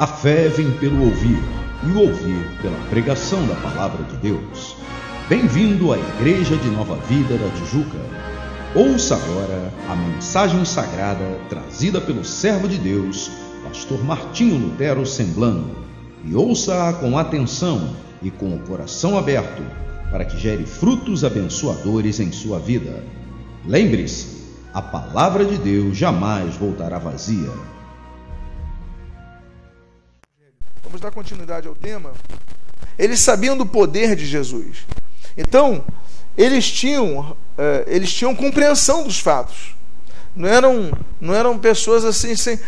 A fé vem pelo ouvir, e o ouvir pela pregação da palavra de Deus. Bem-vindo à Igreja de Nova Vida da Tijuca. Ouça agora a mensagem sagrada trazida pelo servo de Deus, pastor Martinho Lutero Semblano, e ouça-a com atenção e com o coração aberto, para que gere frutos abençoadores em sua vida. Lembre-se, a palavra de Deus jamais voltará vazia. Vamos dar continuidade ao tema. Eles sabiam do poder de Jesus. Então, eles tinham, eh, eles tinham compreensão dos fatos. Não eram, não eram pessoas assim, sem,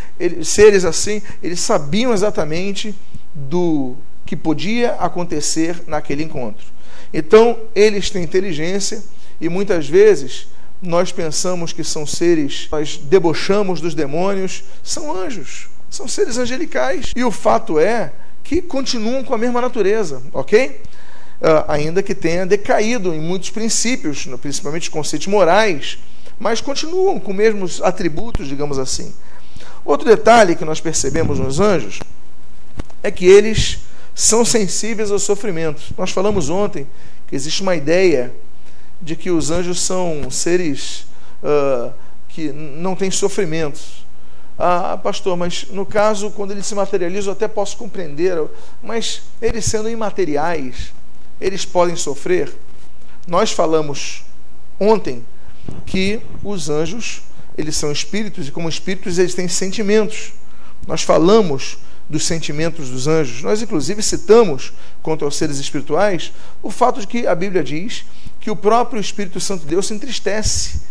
seres assim. Eles sabiam exatamente do que podia acontecer naquele encontro. Então, eles têm inteligência e muitas vezes nós pensamos que são seres, nós debochamos dos demônios, são anjos. São seres angelicais. E o fato é que continuam com a mesma natureza, ok? Uh, ainda que tenha decaído em muitos princípios, principalmente conceitos morais, mas continuam com os mesmos atributos, digamos assim. Outro detalhe que nós percebemos nos anjos é que eles são sensíveis ao sofrimento. Nós falamos ontem que existe uma ideia de que os anjos são seres uh, que não têm sofrimentos. Ah, pastor, mas no caso, quando eles se materializam, eu até posso compreender, mas eles sendo imateriais, eles podem sofrer? Nós falamos ontem que os anjos, eles são espíritos, e como espíritos, eles têm sentimentos. Nós falamos dos sentimentos dos anjos. Nós, inclusive, citamos, contra os seres espirituais, o fato de que a Bíblia diz que o próprio Espírito Santo de Deus se entristece.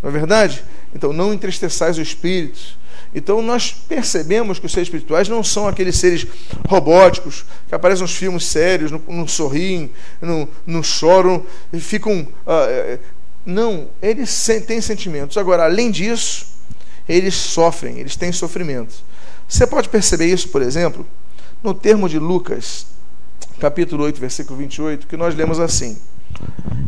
Não é verdade? Então, não entristeçais o Espírito. Então nós percebemos que os seres espirituais não são aqueles seres robóticos que aparecem nos filmes sérios, não, sorriem, não, choram, ficam. Uh, não, eles têm sentimentos. Agora, além disso, eles sofrem, eles têm sofrimento. Você pode perceber isso, por exemplo, no termo de Lucas, capítulo 8, versículo 28, que nós lemos assim: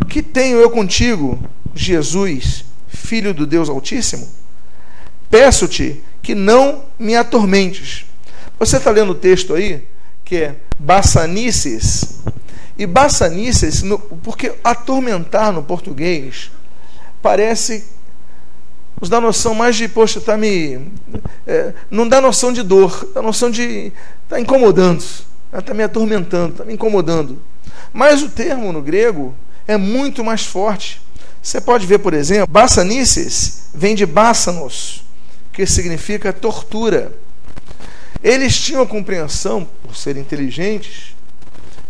Que tenho eu contigo, Jesus, filho do Deus Altíssimo? Peço-te que não me atormentes. Você está lendo o texto aí, que é baçanices. E baçanices, porque atormentar no português parece nos dá noção mais de, poxa, está me. É, não dá noção de dor, dá noção de. está incomodando, está me atormentando, está me incomodando. Mas o termo no grego é muito mais forte. Você pode ver, por exemplo, baçanices vem de bássanos, que significa tortura. Eles tinham a compreensão, por serem inteligentes,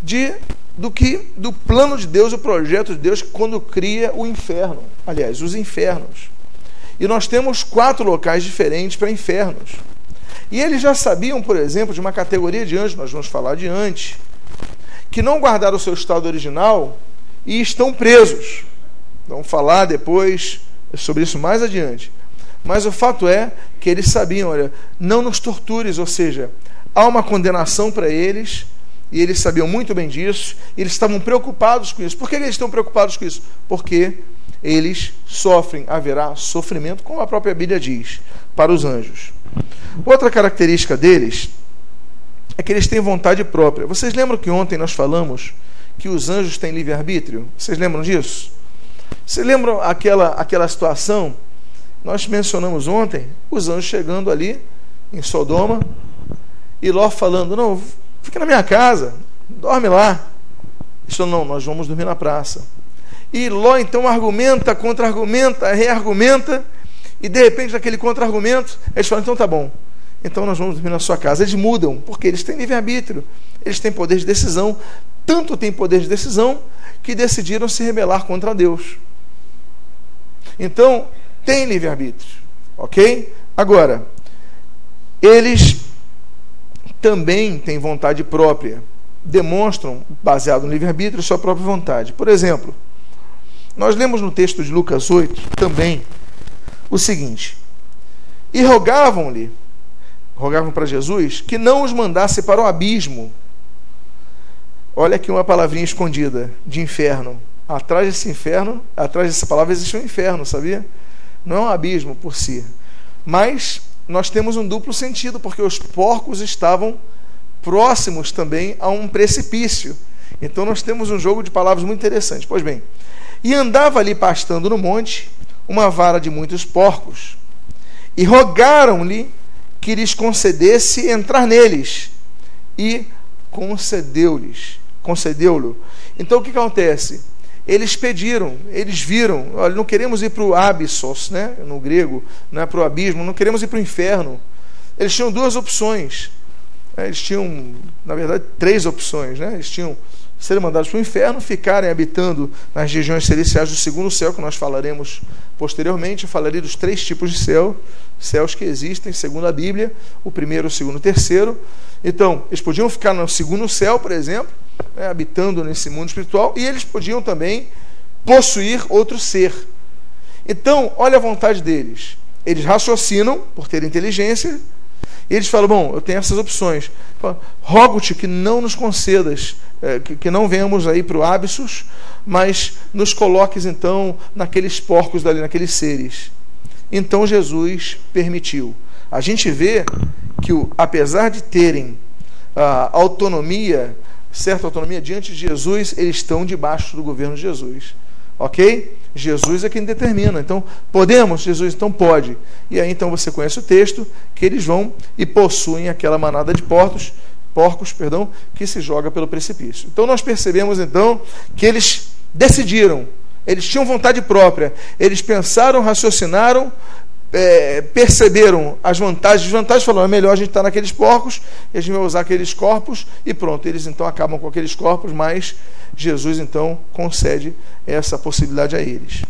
de do que do plano de Deus, o projeto de Deus quando cria o inferno. Aliás, os infernos. E nós temos quatro locais diferentes para infernos. E eles já sabiam, por exemplo, de uma categoria de anjos, nós vamos falar adiante, que não guardaram o seu estado original e estão presos. Vamos falar depois sobre isso mais adiante. Mas o fato é que eles sabiam, olha, não nos tortures, ou seja, há uma condenação para eles, e eles sabiam muito bem disso, e eles estavam preocupados com isso. Por que eles estão preocupados com isso? Porque eles sofrem, haverá sofrimento, como a própria Bíblia diz, para os anjos. Outra característica deles é que eles têm vontade própria. Vocês lembram que ontem nós falamos que os anjos têm livre-arbítrio? Vocês lembram disso? Vocês lembram aquela, aquela situação nós mencionamos ontem os anjos chegando ali em Sodoma e Ló falando: Não, fica na minha casa, dorme lá. Isso não, nós vamos dormir na praça. E Ló então argumenta, contra-argumenta, reargumenta, e de repente, naquele contra-argumento, eles falam: Então tá bom, então nós vamos dormir na sua casa. Eles mudam, porque eles têm livre-arbítrio, eles têm poder de decisão, tanto têm poder de decisão que decidiram se rebelar contra Deus. Então, tem livre-arbítrio, ok? Agora, eles também têm vontade própria, demonstram, baseado no livre-arbítrio, sua própria vontade. Por exemplo, nós lemos no texto de Lucas 8 também o seguinte: E rogavam-lhe, rogavam para Jesus, que não os mandasse para o abismo. Olha aqui uma palavrinha escondida de inferno. Atrás desse inferno, atrás dessa palavra existe um inferno, sabia? Não é um abismo por si. Mas nós temos um duplo sentido, porque os porcos estavam próximos também a um precipício. Então nós temos um jogo de palavras muito interessante. Pois bem, e andava ali pastando no monte uma vara de muitos porcos, e rogaram-lhe que lhes concedesse entrar neles, e concedeu-lhes, concedeu-lhe. Então o que acontece? Eles pediram, eles viram, olha, não queremos ir para o abyssos, né? no grego, não é para o abismo, não queremos ir para o inferno. Eles tinham duas opções. Eles tinham, na verdade, três opções. Né? Eles tinham serem mandados para o inferno, ficarem habitando nas regiões celestiais do segundo céu, que nós falaremos posteriormente. Eu falarei dos três tipos de céu, céus que existem, segundo a Bíblia, o primeiro, o segundo e o terceiro. Então, eles podiam ficar no segundo céu, por exemplo, né, habitando nesse mundo espiritual, e eles podiam também possuir outro ser. Então, olha a vontade deles. Eles raciocinam por ter inteligência, e eles falam: Bom, eu tenho essas opções. Rogo-te que não nos concedas que, que, não venhamos aí para o Absus, mas nos coloques então naqueles porcos dali, naqueles seres. Então Jesus permitiu. A gente vê que, apesar de terem a autonomia, certa autonomia diante de Jesus, eles estão debaixo do governo de Jesus. Ok? Jesus é quem determina. Então, podemos? Jesus, então pode. E aí, então, você conhece o texto, que eles vão e possuem aquela manada de porcos porcos, perdão, que se joga pelo precipício. Então nós percebemos então que eles decidiram, eles tinham vontade própria, eles pensaram, raciocinaram, é, perceberam as vantagens e desvantagens, falaram, é melhor a gente estar naqueles porcos, a gente vai usar aqueles corpos, e pronto, eles então acabam com aqueles corpos, mas Jesus então concede essa possibilidade a eles.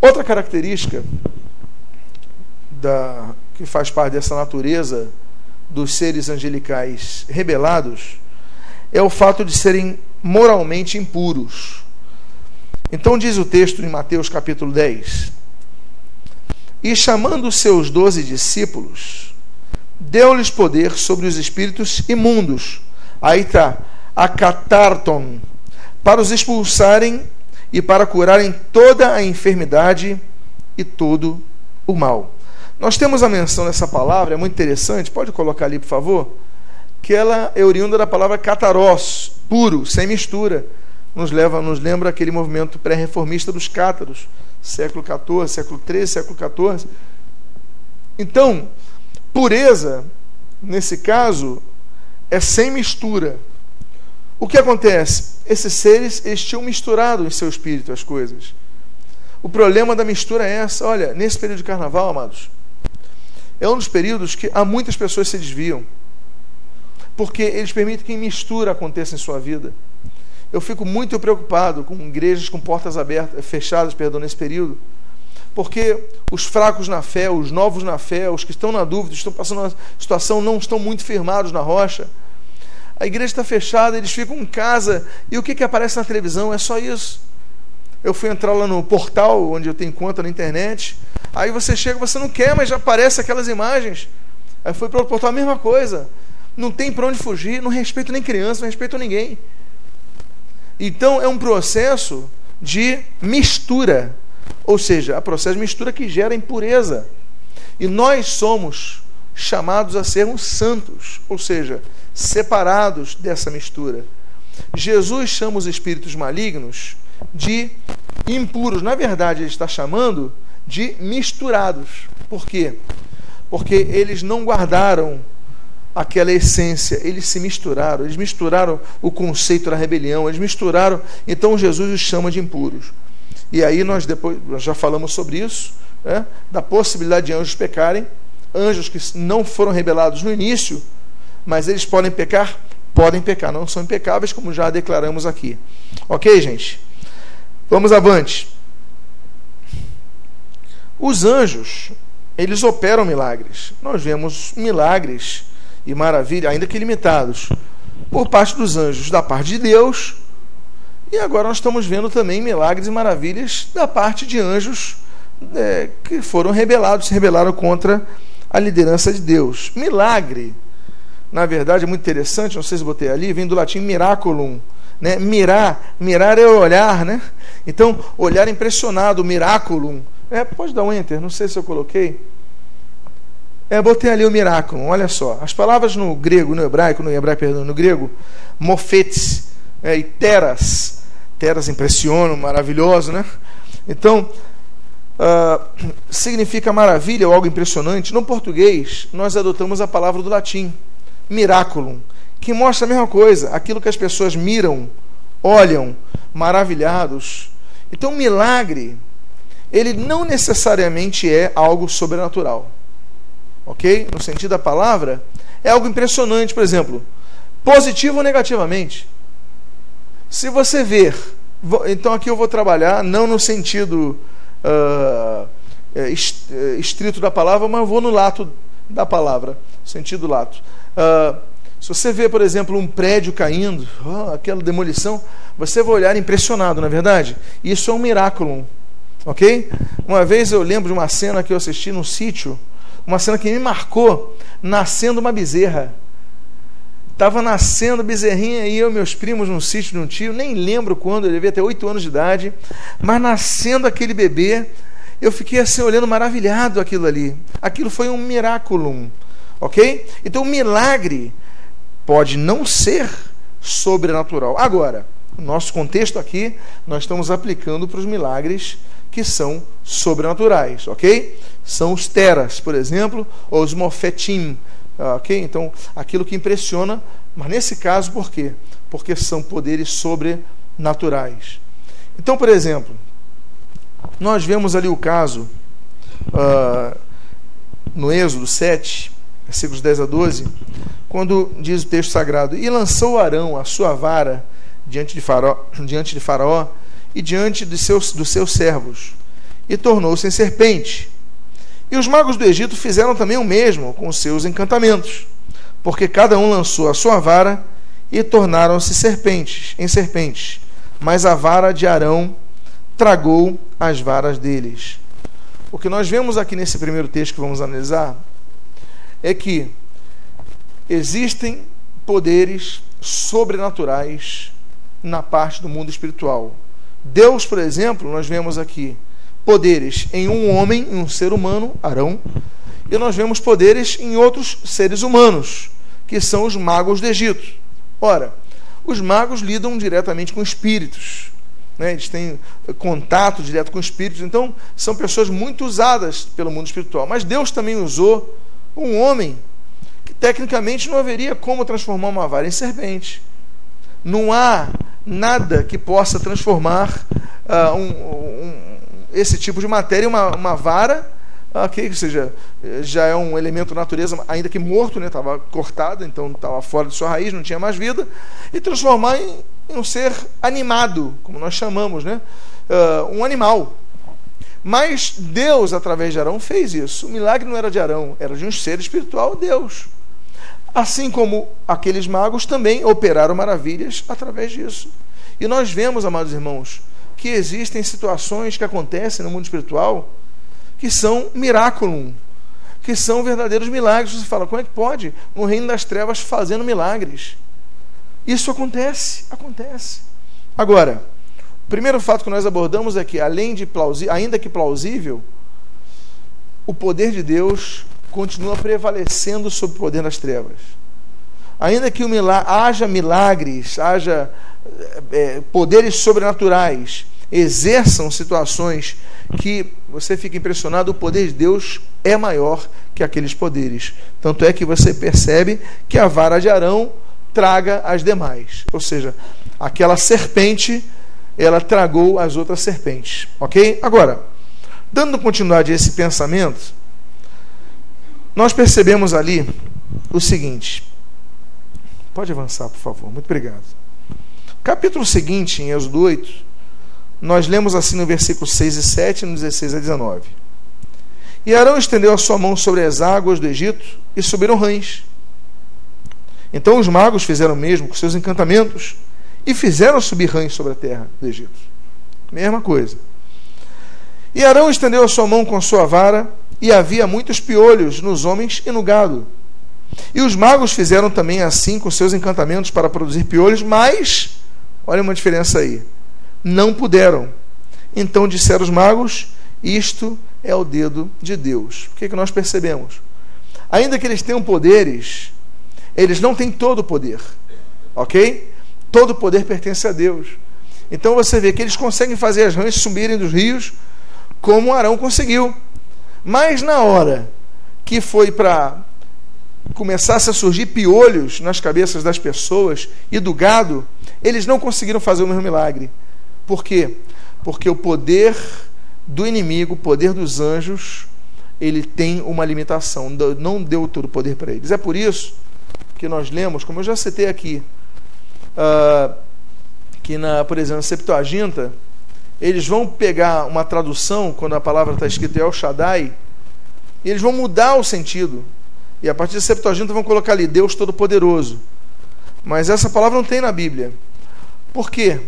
Outra característica da, que faz parte dessa natureza dos seres angelicais rebelados é o fato de serem moralmente impuros. Então diz o texto em Mateus capítulo 10: E chamando seus doze discípulos, deu-lhes poder sobre os espíritos imundos. Aí está, a catarton, para os expulsarem e para curarem toda a enfermidade e todo o mal. Nós temos a menção dessa palavra, é muito interessante, pode colocar ali, por favor, que ela é oriunda da palavra catarós, puro, sem mistura. Nos leva, nos lembra aquele movimento pré-reformista dos cátaros, século XIV, século XIII, século XIV. Então, pureza, nesse caso, é sem mistura. O que acontece? Esses seres eles tinham misturado em seu espírito as coisas. O problema da mistura é essa. Olha, nesse período de carnaval, amados, é um dos períodos que há muitas pessoas se desviam, porque eles permitem que mistura aconteça em sua vida. Eu fico muito preocupado com igrejas com portas abertas, fechadas, perdão, nesse período, porque os fracos na fé, os novos na fé, os que estão na dúvida, estão passando uma situação, não estão muito firmados na rocha. A igreja está fechada, eles ficam em casa e o que, que aparece na televisão é só isso. Eu fui entrar lá no portal onde eu tenho conta na internet Aí você chega, você não quer, mas já aparece aquelas imagens. Aí foi para o portal a mesma coisa. Não tem para onde fugir, não respeito nem criança, não respeito ninguém. Então é um processo de mistura. Ou seja, é processo de mistura que gera impureza. E nós somos chamados a sermos santos, ou seja, separados dessa mistura. Jesus chama os espíritos malignos de impuros. Na verdade, ele está chamando de misturados. Por quê? Porque eles não guardaram aquela essência, eles se misturaram, eles misturaram o conceito da rebelião, eles misturaram, então Jesus os chama de impuros. E aí nós depois nós já falamos sobre isso, né, da possibilidade de anjos pecarem, anjos que não foram rebelados no início, mas eles podem pecar, podem pecar, não são impecáveis, como já declaramos aqui. Ok, gente? Vamos avante. Os anjos, eles operam milagres. Nós vemos milagres e maravilhas, ainda que limitados, por parte dos anjos, da parte de Deus. E agora nós estamos vendo também milagres e maravilhas da parte de anjos é, que foram rebelados, se rebelaram contra a liderança de Deus. Milagre, na verdade, é muito interessante, não sei se botei ali, vem do latim miraculum. Né? Mirar, mirar é olhar, né? Então, olhar impressionado, miraculum é, pode dar um enter, não sei se eu coloquei. É, botei ali o miraculo, olha só. As palavras no grego, no hebraico, no hebraico, perdão, no grego, mofetes é, e teras. Teras impressionam, maravilhoso, né? Então, uh, significa maravilha ou algo impressionante. No português, nós adotamos a palavra do latim, miraculum, que mostra a mesma coisa, aquilo que as pessoas miram, olham, maravilhados. Então, milagre, ele não necessariamente é algo sobrenatural. Ok? No sentido da palavra, é algo impressionante, por exemplo, positivo ou negativamente. Se você ver, então aqui eu vou trabalhar não no sentido uh, estrito da palavra, mas vou no lato da palavra, sentido lato. Uh, se você vê, por exemplo, um prédio caindo, oh, aquela demolição, você vai olhar impressionado, não é verdade? Isso é um miraculo, ok? Uma vez eu lembro de uma cena que eu assisti num sítio, uma cena que me marcou, nascendo uma bezerra. Estava nascendo bezerrinha e eu meus primos num sítio de um tio, nem lembro quando, eu devia ter oito anos de idade, mas nascendo aquele bebê, eu fiquei assim olhando maravilhado aquilo ali. Aquilo foi um miraculum, ok? Então o milagre pode não ser sobrenatural. Agora, no nosso contexto aqui, nós estamos aplicando para os milagres que são sobrenaturais, ok? São os teras, por exemplo, ou os mofetim, ok? Então, aquilo que impressiona, mas nesse caso, por quê? Porque são poderes sobrenaturais. Então, por exemplo, nós vemos ali o caso uh, no Êxodo 7, versículos 10 a 12, quando diz o texto sagrado: E lançou Arão a sua vara diante de Faraó, diante de faraó e diante de seus, dos seus servos, e tornou-se em serpente. E os magos do Egito fizeram também o mesmo com os seus encantamentos, porque cada um lançou a sua vara e tornaram-se serpentes, em serpentes. Mas a vara de Arão tragou as varas deles. O que nós vemos aqui nesse primeiro texto que vamos analisar é que existem poderes sobrenaturais na parte do mundo espiritual. Deus, por exemplo, nós vemos aqui poderes em um homem, em um ser humano, Arão, e nós vemos poderes em outros seres humanos, que são os magos do Egito. Ora, os magos lidam diretamente com espíritos, né? eles têm contato direto com espíritos, então são pessoas muito usadas pelo mundo espiritual. Mas Deus também usou um homem tecnicamente não haveria como transformar uma vara em serpente. Não há nada que possa transformar uh, um, um, esse tipo de matéria em uma, uma vara, okay, ou seja, já é um elemento natureza, ainda que morto, estava né, cortado, então estava fora de sua raiz, não tinha mais vida, e transformar em, em um ser animado, como nós chamamos, né? Uh, um animal. Mas Deus, através de Arão, fez isso. O milagre não era de Arão, era de um ser espiritual, Deus. Assim como aqueles magos também operaram maravilhas através disso. E nós vemos, amados irmãos, que existem situações que acontecem no mundo espiritual que são miraculum, que são verdadeiros milagres. Você fala, como é que pode um reino das trevas fazendo milagres? Isso acontece, acontece. Agora, o primeiro fato que nós abordamos é que, além de plausível, ainda que plausível, o poder de Deus continua prevalecendo sobre o poder das trevas. Ainda que milagre, haja milagres, haja é, poderes sobrenaturais, exerçam situações que você fica impressionado, o poder de Deus é maior que aqueles poderes. Tanto é que você percebe que a vara de Arão traga as demais. Ou seja, aquela serpente, ela tragou as outras serpentes. Ok? Agora, dando continuidade a esse pensamento, nós percebemos ali o seguinte. Pode avançar, por favor. Muito obrigado. Capítulo seguinte, em Êxodo 8, nós lemos assim no versículo 6 e 7, no 16 a 19. E Arão estendeu a sua mão sobre as águas do Egito e subiram rães. Então os magos fizeram o mesmo com seus encantamentos e fizeram subir rães sobre a terra do Egito. Mesma coisa. E Arão estendeu a sua mão com a sua vara e havia muitos piolhos nos homens e no gado. E os magos fizeram também assim com seus encantamentos para produzir piolhos, mas, olha uma diferença aí, não puderam. Então disseram os magos: Isto é o dedo de Deus. O que, é que nós percebemos? ainda que eles tenham poderes, eles não têm todo o poder. Ok? Todo o poder pertence a Deus. Então você vê que eles conseguem fazer as rãs subirem dos rios como Arão conseguiu. Mas na hora que foi para começasse a surgir piolhos nas cabeças das pessoas e do gado, eles não conseguiram fazer o mesmo milagre. Por quê? Porque o poder do inimigo, o poder dos anjos, ele tem uma limitação, não deu todo o poder para eles. É por isso que nós lemos, como eu já citei aqui, uh, que, na, por exemplo, na Septuaginta, eles vão pegar uma tradução, quando a palavra está escrita El Shaddai, e eles vão mudar o sentido. E a partir da Septuaginta vão colocar ali Deus Todo-Poderoso. Mas essa palavra não tem na Bíblia. Por quê?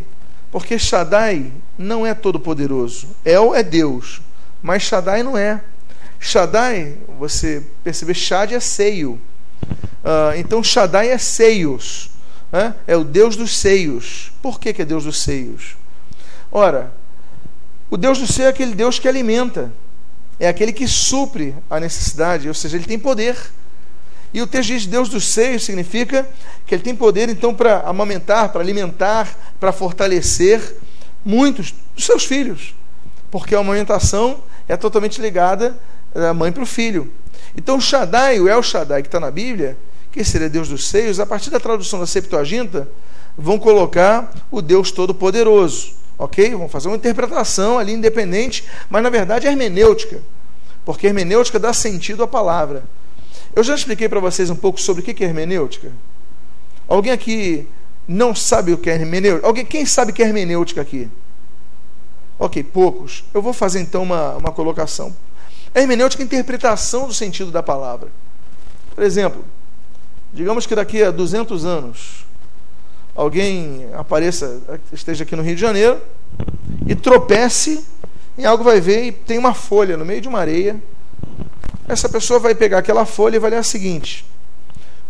Porque Shaddai não é todo-poderoso. El é Deus, mas Shaddai não é. Shaddai, você percebe, Shad é seio. Uh, então Shaddai é seios. Né? É o Deus dos seios. Por que, que é Deus dos seios? Ora, o Deus do seio é aquele Deus que alimenta. É aquele que supre a necessidade, ou seja, ele tem poder. E o texto diz Deus dos seios significa que ele tem poder então para amamentar, para alimentar, para fortalecer muitos dos seus filhos. Porque a amamentação é totalmente ligada da mãe para o filho. Então, Shaddai, o El Shaddai que está na Bíblia, que seria Deus dos seios, a partir da tradução da Septuaginta, vão colocar o Deus Todo-Poderoso. Ok? Vão fazer uma interpretação ali independente, mas na verdade é hermenêutica. Porque hermenêutica dá sentido à palavra. Eu já expliquei para vocês um pouco sobre o que é hermenêutica. Alguém aqui não sabe o que é hermenêutica? Alguém, quem sabe o que é hermenêutica aqui? Ok, poucos. Eu vou fazer então uma, uma colocação. A hermenêutica é a interpretação do sentido da palavra. Por exemplo, digamos que daqui a 200 anos alguém apareça, esteja aqui no Rio de Janeiro e tropece em algo, vai ver e tem uma folha no meio de uma areia. Essa pessoa vai pegar aquela folha e vai ler a seguinte: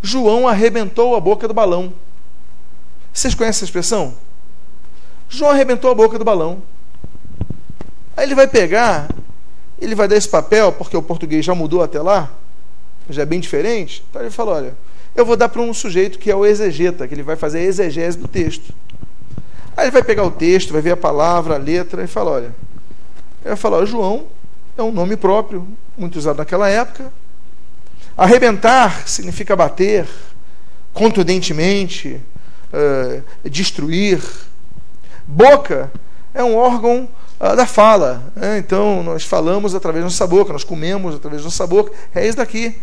João arrebentou a boca do balão. Vocês conhecem essa expressão? João arrebentou a boca do balão. Aí ele vai pegar, ele vai dar esse papel, porque o português já mudou até lá, já é bem diferente. Então ele fala: olha, eu vou dar para um sujeito que é o exegeta, que ele vai fazer a exegese do texto. Aí ele vai pegar o texto, vai ver a palavra, a letra, e fala: olha, ele vai falar: João é um nome próprio, muito usado naquela época. Arrebentar significa bater, contundentemente, uh, destruir. Boca é um órgão uh, da fala. Né? Então, nós falamos através da nossa boca, nós comemos através da nossa boca. É isso daqui.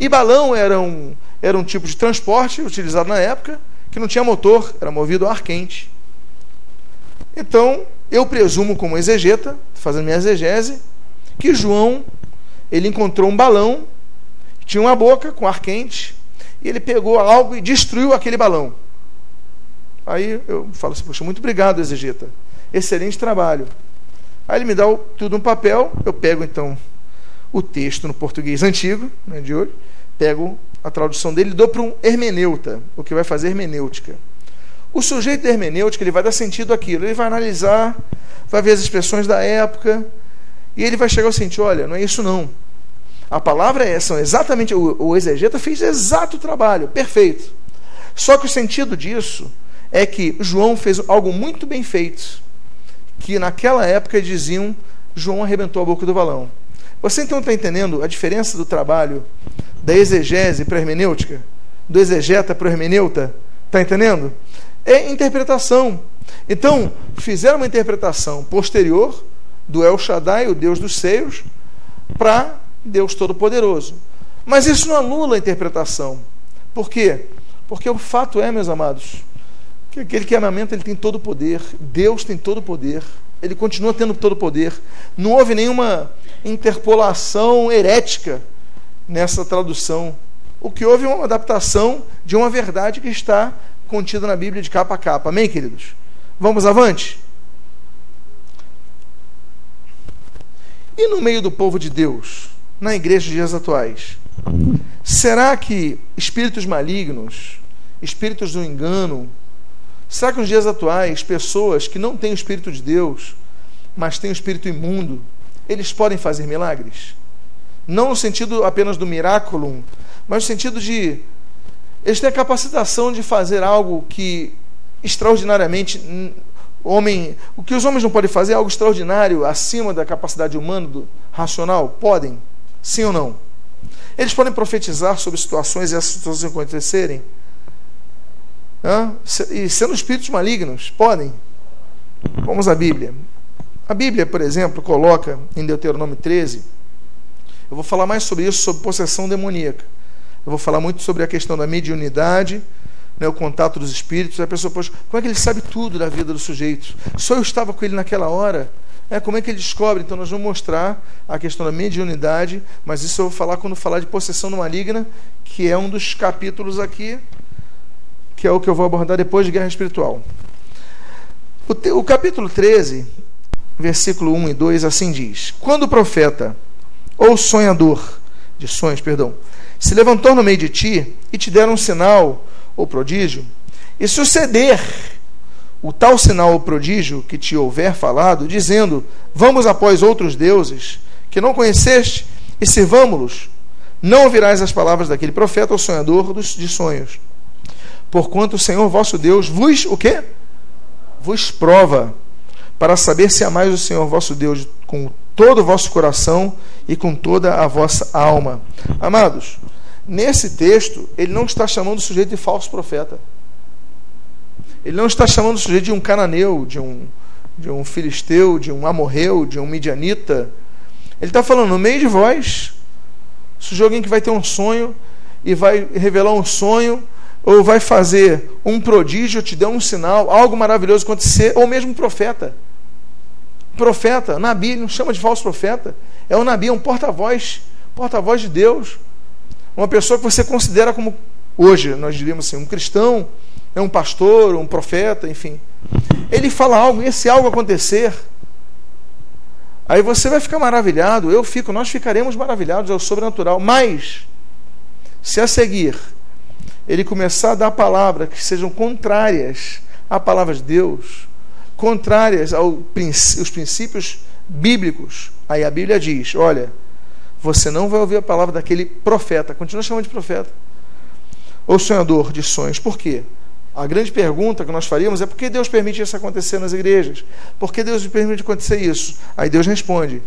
E balão era um, era um tipo de transporte utilizado na época que não tinha motor, era movido a ar quente. Então, eu presumo como exegeta, fazendo minha exegese, que João ele encontrou um balão, tinha uma boca com ar quente, e ele pegou algo e destruiu aquele balão. Aí eu falo assim, poxa, muito obrigado, exegeta. Excelente trabalho. Aí ele me dá tudo um papel, eu pego então o texto no português antigo, né, de hoje, pego a tradução dele e dou para um hermeneuta, o que vai fazer hermenêutica. O sujeito da hermenêutica ele vai dar sentido àquilo, ele vai analisar, vai ver as expressões da época, e ele vai chegar ao seguinte: olha, não é isso não. A palavra é essa, exatamente, o, o exegeta fez exato trabalho, perfeito. Só que o sentido disso é que João fez algo muito bem feito, que naquela época diziam João arrebentou a boca do balão. Você então está entendendo a diferença do trabalho da exegese para a hermenêutica? Do exegeta para o hermeneuta? Está entendendo? É interpretação. Então, fizeram uma interpretação posterior do El Shaddai, o Deus dos seios, para Deus Todo-Poderoso. Mas isso não anula a interpretação. Por quê? Porque o fato é, meus amados, que aquele que amamenta ele tem todo o poder, Deus tem todo o poder, ele continua tendo todo o poder. Não houve nenhuma interpolação herética nessa tradução. O que houve é uma adaptação de uma verdade que está contida na Bíblia de capa a capa. Amém, queridos? Vamos avante? E no meio do povo de Deus, na igreja de dias atuais, será que espíritos malignos, espíritos do engano, será que nos dias atuais, pessoas que não têm o espírito de Deus, mas têm o espírito imundo, eles podem fazer milagres? Não no sentido apenas do miraculum, mas no sentido de eles têm a capacitação de fazer algo que extraordinariamente homem, o que os homens não podem fazer é algo extraordinário acima da capacidade humana do racional? Podem? Sim ou não? Eles podem profetizar sobre situações e essas situações acontecerem? Hã? E sendo espíritos malignos? Podem? Vamos à Bíblia. A Bíblia, por exemplo, coloca em Deuteronômio 13, eu vou falar mais sobre isso, sobre possessão demoníaca. Eu vou falar muito sobre a questão da mediunidade, né, o contato dos espíritos. A pessoa, poxa, como é que ele sabe tudo da vida do sujeito? Só eu estava com ele naquela hora. É, como é que ele descobre? Então, nós vamos mostrar a questão da mediunidade, mas isso eu vou falar quando falar de possessão maligna, que é um dos capítulos aqui, que é o que eu vou abordar depois de guerra espiritual. O, te, o capítulo 13, versículo 1 e 2, assim diz: Quando o profeta ou sonhador de sonhos, perdão, se levantou no meio de ti e te der um sinal ou prodígio, e suceder o tal sinal ou prodígio que te houver falado, dizendo: Vamos após outros deuses que não conheceste e servamo-los, não ouvirás as palavras daquele profeta ou sonhador dos, de sonhos. Porquanto o Senhor vosso Deus vos o quê? Vos prova para saber se amais o Senhor vosso Deus com todo o vosso coração e com toda a vossa alma. Amados, nesse texto, ele não está chamando o sujeito de falso profeta. Ele não está chamando o sujeito de um cananeu, de um, de um filisteu, de um amorreu, de um midianita. Ele está falando, no meio de vós, surgiu alguém que vai ter um sonho e vai revelar um sonho, ou vai fazer um prodígio, te der um sinal, algo maravilhoso acontecer, ou mesmo um profeta. Profeta, Nabi, não chama de falso profeta. É um Nabi, é um porta-voz, porta-voz de Deus. Uma pessoa que você considera como, hoje, nós diríamos assim, um cristão, é um pastor, um profeta, enfim. Ele fala algo e esse algo acontecer. Aí você vai ficar maravilhado, eu fico, nós ficaremos maravilhados, é o sobrenatural. Mas, se a seguir ele começar a dar palavras que sejam contrárias à palavra de Deus, contrárias aos princípios bíblicos, aí a Bíblia diz: olha, você não vai ouvir a palavra daquele profeta, continua chamando de profeta, ou sonhador de sonhos. Por quê? A grande pergunta que nós faríamos é por que Deus permite isso acontecer nas igrejas? Por que Deus permite acontecer isso? Aí Deus responde: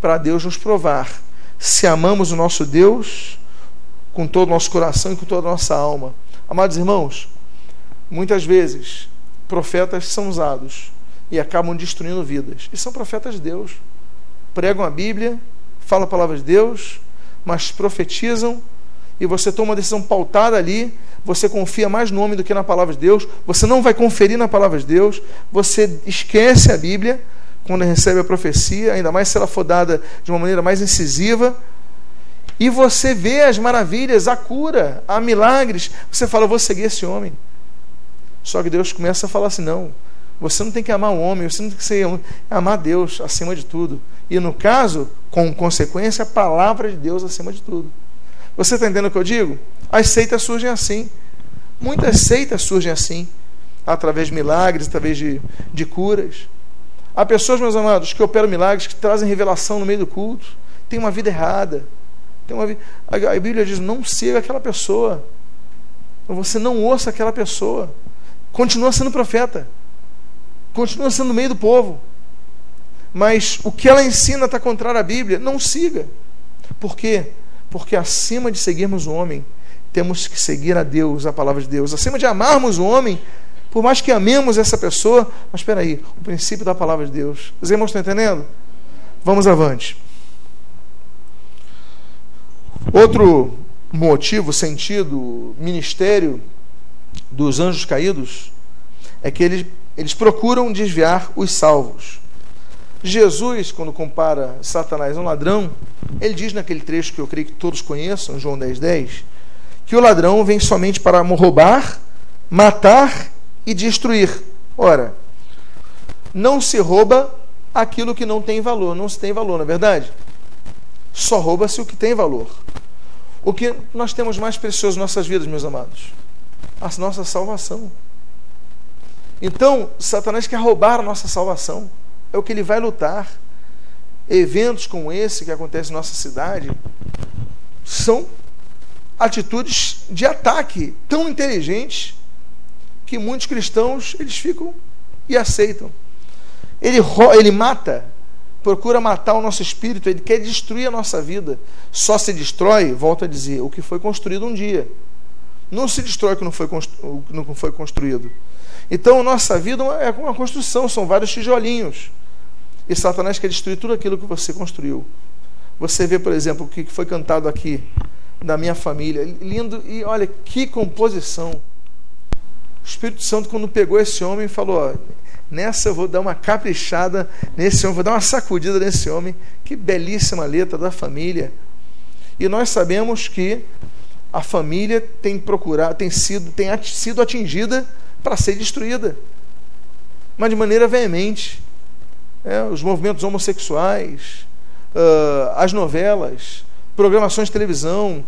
para Deus nos provar se amamos o nosso Deus com todo o nosso coração e com toda a nossa alma. Amados irmãos, muitas vezes profetas são usados e acabam destruindo vidas. E são profetas de Deus. Pregam a Bíblia, falam a palavra de Deus, mas profetizam e você toma uma decisão pautada ali, você confia mais no homem do que na palavra de Deus, você não vai conferir na palavra de Deus, você esquece a Bíblia quando recebe a profecia, ainda mais se ela for dada de uma maneira mais incisiva, e você vê as maravilhas, a cura, há milagres, você fala, vou seguir esse homem. Só que Deus começa a falar assim: não, você não tem que amar o homem, você não tem que ser, amar Deus acima de tudo. E no caso, com consequência, a palavra de Deus acima de tudo. Você está entendendo o que eu digo? As seitas surgem assim. Muitas seitas surgem assim, através de milagres, através de, de curas. Há pessoas, meus amados, que operam milagres, que trazem revelação no meio do culto, tem uma vida errada. Tem uma. A Bíblia diz: não siga aquela pessoa. Você não ouça aquela pessoa. Continua sendo profeta. Continua sendo no meio do povo. Mas o que ela ensina está contrário à Bíblia. Não siga. Por quê? Porque acima de seguirmos o homem, temos que seguir a Deus, a palavra de Deus. Acima de amarmos o homem, por mais que amemos essa pessoa, mas espera aí, o princípio da palavra de Deus. Os irmãos estão entendendo? Vamos avante. Outro motivo, sentido, ministério dos anjos caídos é que eles, eles procuram desviar os salvos. Jesus, quando compara Satanás a um ladrão, ele diz naquele trecho que eu creio que todos conheçam, João 10, 10, que o ladrão vem somente para roubar, matar e destruir. Ora, não se rouba aquilo que não tem valor, não se tem valor, não é verdade? Só rouba-se o que tem valor. O que nós temos mais precioso em nossas vidas, meus amados? a nossa salvação. Então, Satanás quer roubar a nossa salvação. É o que ele vai lutar. eventos como esse que acontece em nossa cidade são atitudes de ataque tão inteligentes que muitos cristãos eles ficam e aceitam. Ele, ele mata, procura matar o nosso espírito, ele quer destruir a nossa vida. Só se destrói, volto a dizer, o que foi construído um dia. Não se destrói o que não foi, construído. Então, nossa vida é uma construção, são vários tijolinhos. E Satanás quer destruir tudo aquilo que você construiu. Você vê, por exemplo, o que foi cantado aqui da minha família. Lindo, e olha que composição. O Espírito Santo, quando pegou esse homem, falou: ó, Nessa eu vou dar uma caprichada nesse homem, vou dar uma sacudida nesse homem. Que belíssima letra da família. E nós sabemos que a família tem procurado, tem sido, tem sido atingida para ser destruída, mas de maneira veemente. É, os movimentos homossexuais, uh, as novelas, programações de televisão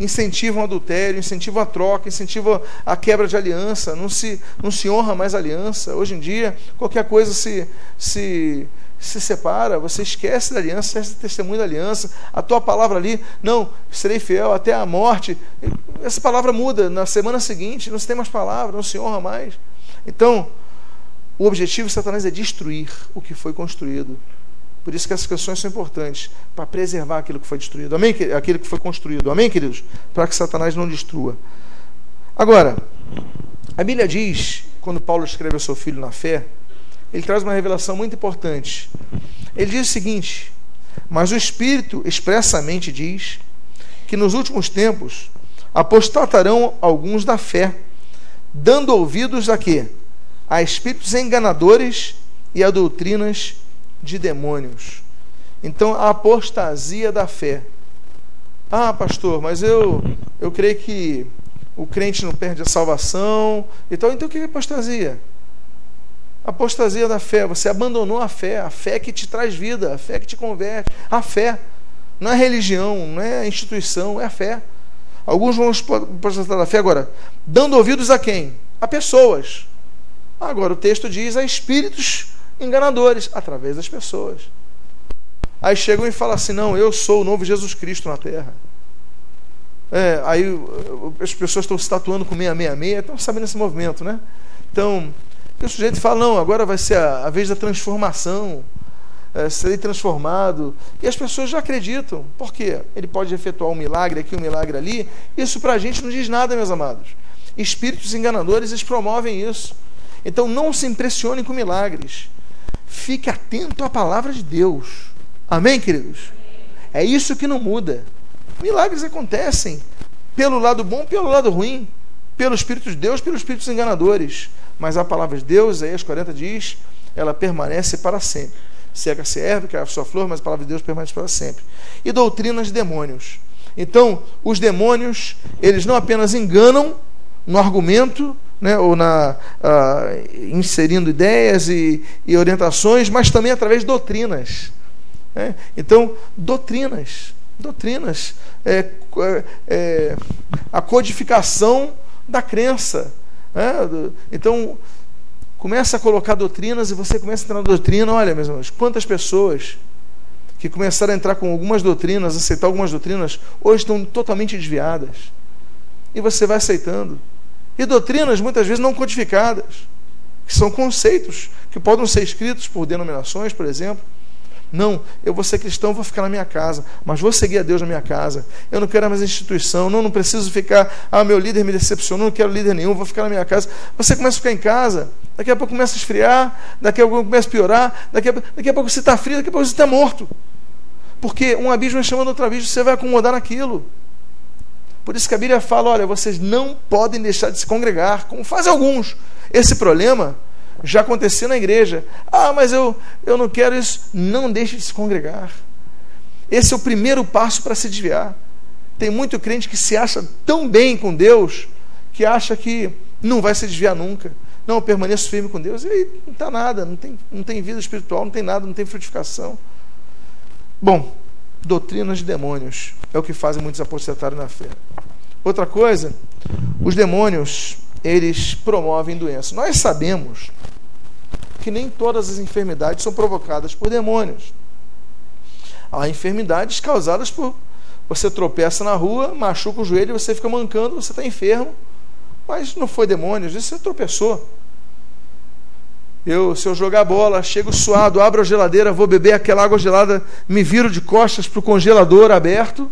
incentivam adultério, incentivam a troca, incentivam a quebra de aliança, não se, não se honra mais aliança. Hoje em dia, qualquer coisa se, se, se separa, você esquece da aliança, esquece testemunho da aliança, a tua palavra ali, não, serei fiel até a morte. Essa palavra muda na semana seguinte, não se tem mais palavra, não se honra mais. Então, o objetivo de Satanás é destruir o que foi construído. Por isso que essas questões são importantes, para preservar aquilo que foi destruído. Amém? Aquilo que foi construído. Amém, queridos? Para que Satanás não destrua. Agora, a Bíblia diz, quando Paulo escreve ao seu filho na fé, ele traz uma revelação muito importante. Ele diz o seguinte: Mas o Espírito expressamente diz que nos últimos tempos apostatarão alguns da fé, dando ouvidos a quê? A espíritos enganadores e a doutrinas de demônios. Então, a apostasia da fé. Ah, pastor, mas eu, eu creio que o crente não perde a salvação e tal. Então, o que é apostasia? Apostasia da fé. Você abandonou a fé, a fé que te traz vida, a fé que te converte. A fé. Não é religião, não é instituição, é a fé. Alguns vão apostatar da fé agora, dando ouvidos a quem? A pessoas. Agora o texto diz a espíritos enganadores através das pessoas. Aí chegam e falam assim: não, eu sou o novo Jesus Cristo na terra. É, aí as pessoas estão se tatuando com 666, estão sabendo esse movimento, né? Então, o sujeito fala: não, agora vai ser a, a vez da transformação, é, serei transformado. E as pessoas já acreditam. Por quê? Ele pode efetuar um milagre aqui, um milagre ali. Isso para a gente não diz nada, meus amados. Espíritos enganadores, eles promovem isso. Então, não se impressione com milagres. Fique atento à palavra de Deus. Amém, queridos? É isso que não muda. Milagres acontecem pelo lado bom, pelo lado ruim, pelo Espírito de Deus, pelos Espíritos enganadores. Mas a palavra de Deus, Isaías 40 diz, ela permanece para sempre. Seca se erve, que é a sua flor, mas a palavra de Deus permanece para sempre. E doutrinas de demônios. Então, os demônios, eles não apenas enganam no argumento, né, ou na, uh, inserindo ideias e, e, orientações, mas também através de doutrinas. Né? Então, doutrinas, doutrinas, é, é, é, a codificação da crença. Né? Então, começa a colocar doutrinas e você começa a entrar na doutrina. Olha, meus irmãos, quantas pessoas que começaram a entrar com algumas doutrinas, aceitar algumas doutrinas, hoje estão totalmente desviadas. E você vai aceitando e doutrinas muitas vezes não codificadas, que são conceitos que podem ser escritos por denominações, por exemplo. Não, eu vou ser cristão, vou ficar na minha casa, mas vou seguir a Deus na minha casa. Eu não quero mais instituição, não, não preciso ficar, ah, meu líder me decepcionou, não quero líder nenhum, vou ficar na minha casa. Você começa a ficar em casa, daqui a pouco começa a esfriar, daqui a pouco começa a piorar, daqui a, daqui a pouco você está frio, daqui a pouco você está morto. Porque um abismo é chamando outro abismo, você vai acomodar naquilo. Por isso que a Bíblia fala: olha, vocês não podem deixar de se congregar, como fazem alguns. Esse problema já aconteceu na igreja. Ah, mas eu, eu não quero isso. Não deixe de se congregar. Esse é o primeiro passo para se desviar. Tem muito crente que se acha tão bem com Deus que acha que não vai se desviar nunca. Não, eu permaneço firme com Deus. E aí não está nada, não tem, não tem vida espiritual, não tem nada, não tem frutificação. Bom, doutrinas de demônios. É o que fazem muitos apostatarem na fé. Outra coisa, os demônios, eles promovem doenças. Nós sabemos que nem todas as enfermidades são provocadas por demônios. Há enfermidades causadas por você tropeça na rua, machuca o joelho, você fica mancando, você está enfermo. Mas não foi demônio, às vezes você tropeçou. Eu, se eu jogar bola, chego suado, abro a geladeira, vou beber aquela água gelada, me viro de costas para o congelador aberto,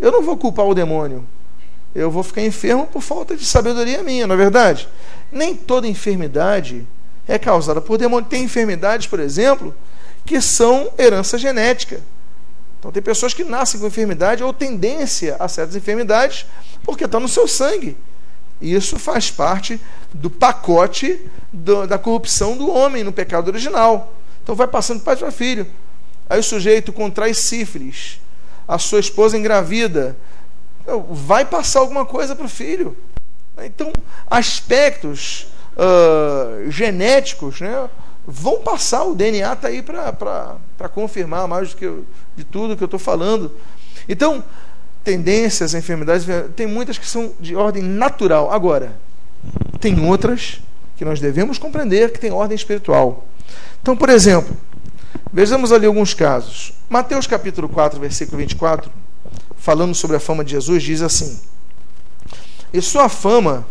eu não vou culpar o demônio. Eu vou ficar enfermo por falta de sabedoria minha, não é verdade? Nem toda enfermidade é causada por demônio. Tem enfermidades, por exemplo, que são herança genética. Então, tem pessoas que nascem com enfermidade ou tendência a certas enfermidades porque está no seu sangue. Isso faz parte do pacote do, da corrupção do homem no pecado original. Então, vai passando de pai para filho. Aí o sujeito contrai sífilis, a sua esposa engravida, vai passar alguma coisa para o filho. Então, aspectos uh, genéticos né, vão passar, o DNA está aí para confirmar mais do que eu, de tudo que eu estou falando. Então, tendências, enfermidades, tem muitas que são de ordem natural. Agora, tem outras que nós devemos compreender que tem ordem espiritual. Então, por exemplo, vejamos ali alguns casos. Mateus capítulo 4, versículo 24, falando sobre a fama de Jesus, diz assim: E sua fama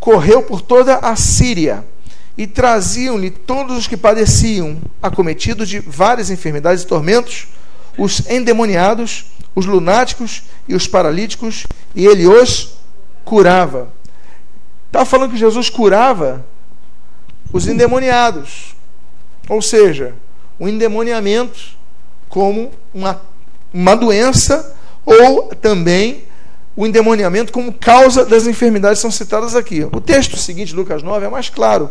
correu por toda a Síria, e traziam-lhe todos os que padeciam, acometidos de várias enfermidades e tormentos, os endemoniados, os lunáticos e os paralíticos, e ele os curava. Está falando que Jesus curava os endemoniados. Ou seja, o endemoniamento como uma, uma doença ou também o endemoniamento como causa das enfermidades são citadas aqui. O texto seguinte, Lucas 9, é mais claro.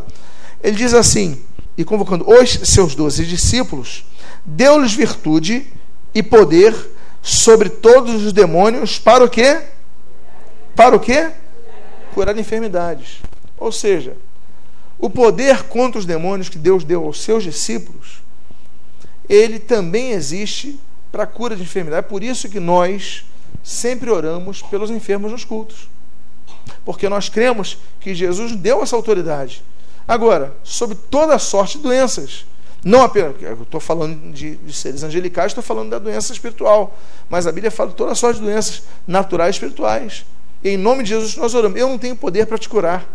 Ele diz assim: E convocando os seus doze discípulos, deu-lhes virtude e poder sobre todos os demônios para o quê? Para o quê? Curar enfermidades. Ou seja, o poder contra os demônios que Deus deu aos seus discípulos, ele também existe para a cura de enfermidade. É por isso que nós sempre oramos pelos enfermos nos cultos. Porque nós cremos que Jesus deu essa autoridade. Agora, sobre toda sorte de doenças. Não apenas, eu estou falando de, de, seres angelicais, estou falando da doença espiritual. Mas a Bíblia fala toda sorte de doenças naturais e espirituais. E em nome de Jesus nós oramos. Eu não tenho poder para te curar.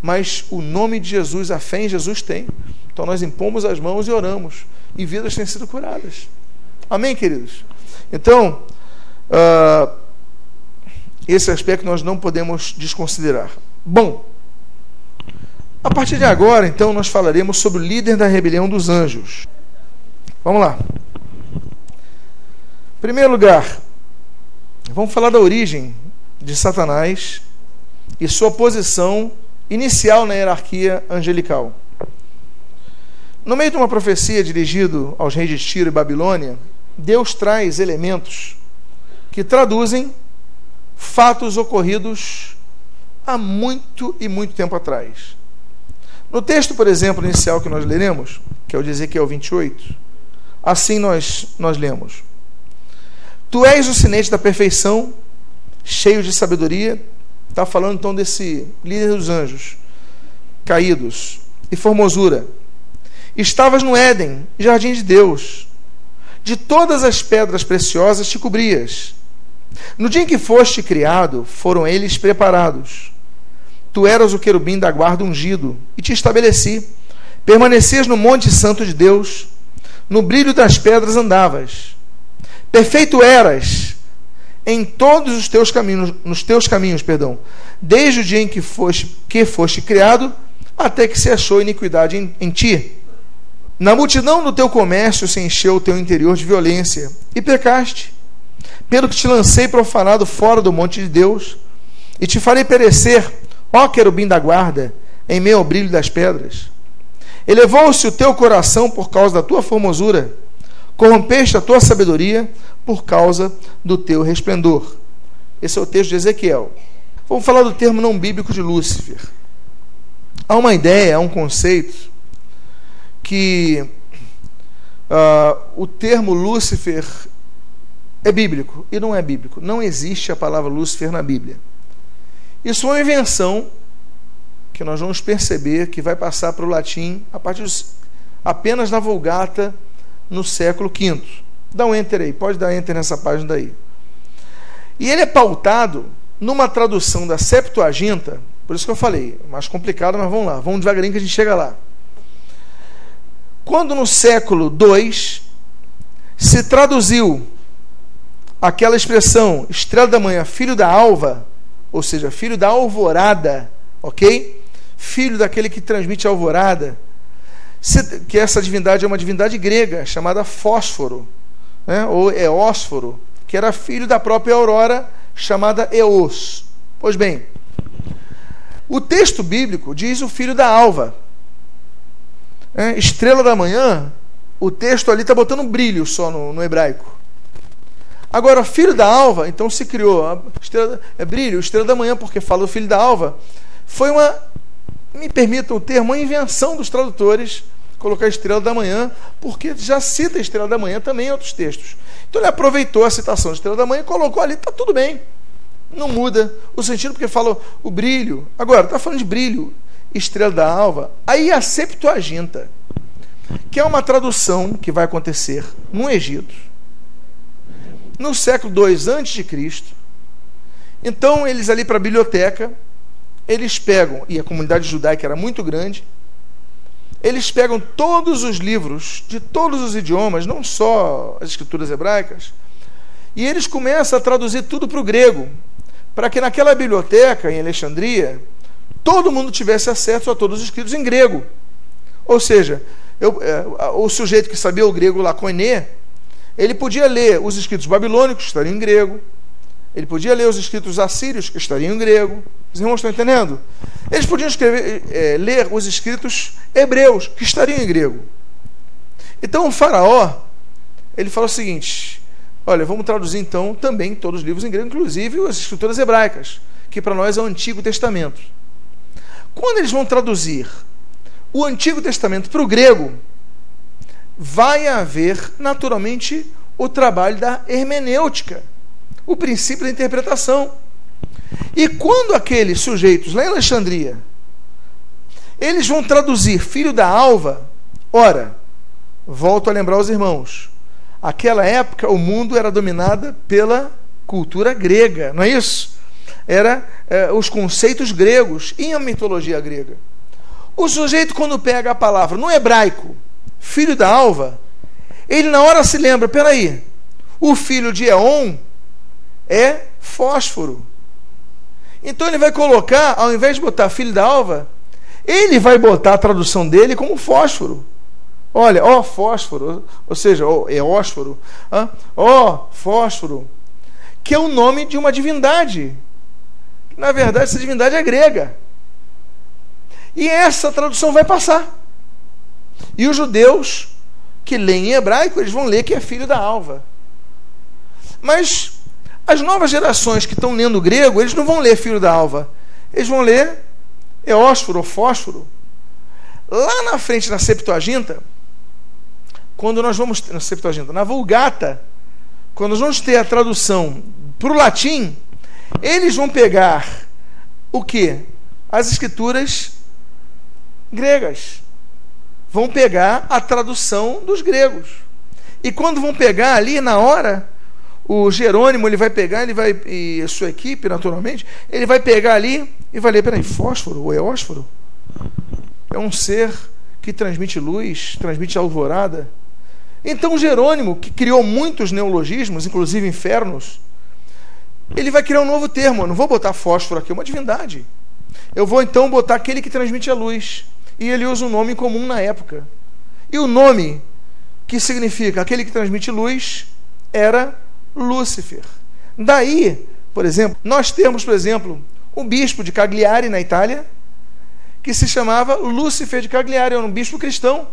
Mas o nome de Jesus, a fé em Jesus tem. Então nós impomos as mãos e oramos. E vidas têm sido curadas. Amém, queridos? Então, uh, esse aspecto nós não podemos desconsiderar. Bom, a partir de agora, então, nós falaremos sobre o líder da rebelião dos anjos. Vamos lá. Em primeiro lugar, vamos falar da origem de Satanás e sua posição inicial na hierarquia angelical. No meio de uma profecia dirigida aos reis de Tiro e Babilônia, Deus traz elementos que traduzem fatos ocorridos há muito e muito tempo atrás. No texto, por exemplo, inicial que nós leremos, que é o Ezequiel 28, assim nós, nós lemos: Tu és o sinete da perfeição, cheio de sabedoria. Está falando então desse líder dos anjos, caídos, e formosura. Estavas no Éden, jardim de Deus. De todas as pedras preciosas te cobrias. No dia em que foste criado, foram eles preparados. Tu eras o querubim da guarda ungido, e te estabeleci. Permanecias no monte santo de Deus, no brilho das pedras andavas. Perfeito eras em todos os teus caminhos, nos teus caminhos, perdão, desde o dia em que foste, que foste criado, até que se achou iniquidade em, em ti. Na multidão do teu comércio se encheu o teu interior de violência, e pecaste. Pelo que te lancei profanado fora do monte de Deus, e te farei perecer Ó querubim da guarda, em meio ao brilho das pedras. Elevou-se o teu coração por causa da tua formosura, corrompeste a tua sabedoria por causa do teu resplendor. Esse é o texto de Ezequiel. Vamos falar do termo não bíblico de Lúcifer. Há uma ideia, há um conceito que uh, o termo Lúcifer é bíblico e não é bíblico. Não existe a palavra Lúcifer na Bíblia. Isso é uma invenção que nós vamos perceber que vai passar para o latim a partir dos, apenas na Vulgata no século V. Dá um enter aí, pode dar enter nessa página daí. E ele é pautado numa tradução da Septuaginta, por isso que eu falei, mais complicado, mas vamos lá, vamos devagarinho que a gente chega lá. Quando no século II se traduziu aquela expressão estrela da manhã, filho da alva, ou seja, filho da alvorada, ok? Filho daquele que transmite a alvorada, que essa divindade é uma divindade grega chamada Fósforo, né? ou Eósforo, que era filho da própria aurora chamada Eos. Pois bem, o texto bíblico diz o filho da alva. É, estrela da manhã, o texto ali está botando brilho só no, no, hebraico. Agora, filho da alva, então se criou, estrela, é brilho, estrela da manhã, porque fala o filho da alva, foi uma, me permitam o termo, uma invenção dos tradutores colocar estrela da manhã, porque já cita a estrela da manhã também em outros textos. Então ele aproveitou a citação de estrela da manhã e colocou ali, está tudo bem. Não muda o sentido, porque falou o brilho. Agora, está falando de brilho, estrela da alva. Aí a Septuaginta, que é uma tradução que vai acontecer no Egito, no século II a.C. Então, eles ali para a biblioteca, eles pegam, e a comunidade judaica era muito grande, eles pegam todos os livros de todos os idiomas, não só as escrituras hebraicas, e eles começam a traduzir tudo para o grego, para que naquela biblioteca em Alexandria todo mundo tivesse acesso a todos os escritos em grego. Ou seja, eu, é, o sujeito que sabia o grego laconé, ele podia ler os escritos babilônicos, que estariam em grego, ele podia ler os escritos assírios, que estariam em grego. Os irmãos estão entendendo? Eles podiam escrever, é, ler os escritos hebreus, que estariam em grego. Então o faraó, ele fala o seguinte: olha, vamos traduzir então também todos os livros em grego, inclusive as escrituras hebraicas, que para nós é o Antigo Testamento. Quando eles vão traduzir o Antigo Testamento para o grego, vai haver naturalmente o trabalho da hermenêutica o princípio da interpretação. E quando aqueles sujeitos lá em Alexandria, eles vão traduzir filho da alva, ora, volto a lembrar os irmãos, aquela época o mundo era dominado pela cultura grega, não é isso? Era é, os conceitos gregos e a mitologia grega. O sujeito, quando pega a palavra no hebraico, filho da alva, ele na hora se lembra: peraí, o filho de Eon é fósforo. Então ele vai colocar, ao invés de botar filho da alva, ele vai botar a tradução dele como fósforo. Olha, ó fósforo, ou seja, ó eósforo, ó fósforo, que é o nome de uma divindade. Na verdade, essa divindade é grega. E essa tradução vai passar. E os judeus que leem em hebraico, eles vão ler que é filho da alva. Mas as novas gerações que estão lendo grego, eles não vão ler Filho da Alva. Eles vão ler Eósforo ou Fósforo. Lá na frente, na Septuaginta, quando nós vamos na Septuaginta, na Vulgata, quando nós vamos ter a tradução para o latim, eles vão pegar o que? As escrituras gregas. Vão pegar a tradução dos gregos. E quando vão pegar ali na hora, o Jerônimo ele vai pegar, ele vai e a sua equipe, naturalmente, ele vai pegar ali e vai ler, peraí, fósforo ou eósforo? É um ser que transmite luz, transmite alvorada. Então Jerônimo, que criou muitos neologismos, inclusive infernos, ele vai criar um novo termo. Eu não vou botar fósforo aqui, é uma divindade. Eu vou então botar aquele que transmite a luz. E ele usa um nome comum na época. E o nome que significa aquele que transmite luz era Lúcifer. Daí, por exemplo, nós temos, por exemplo, um bispo de Cagliari na Itália, que se chamava Lúcifer de Cagliari, era um bispo cristão.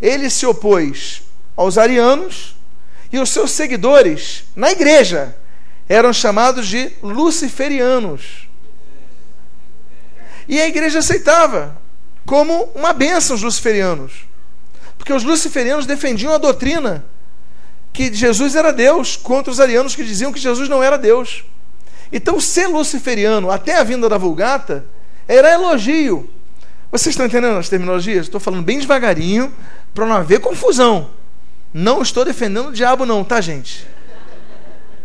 Ele se opôs aos arianos e os seus seguidores na igreja eram chamados de luciferianos. E a igreja aceitava como uma bênção os luciferianos. Porque os luciferianos defendiam a doutrina que Jesus era Deus contra os arianos que diziam que Jesus não era Deus. Então, ser luciferiano até a vinda da Vulgata era elogio. Vocês estão entendendo as terminologias? Estou falando bem devagarinho para não haver confusão. Não estou defendendo o diabo, não, tá, gente?